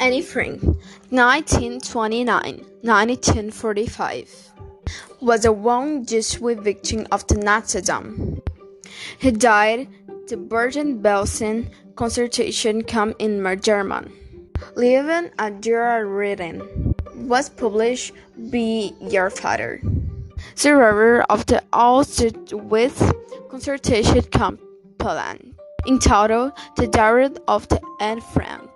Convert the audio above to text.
Anne 1929 1945, was a young Jesuit victim of the Nazism. He died the Bergen-Belsen concentration camp in Germany. Living and dura written was published by your father. Survivor of the Auschwitz concentration camp Poland. In total, the diary of the Anne Frank.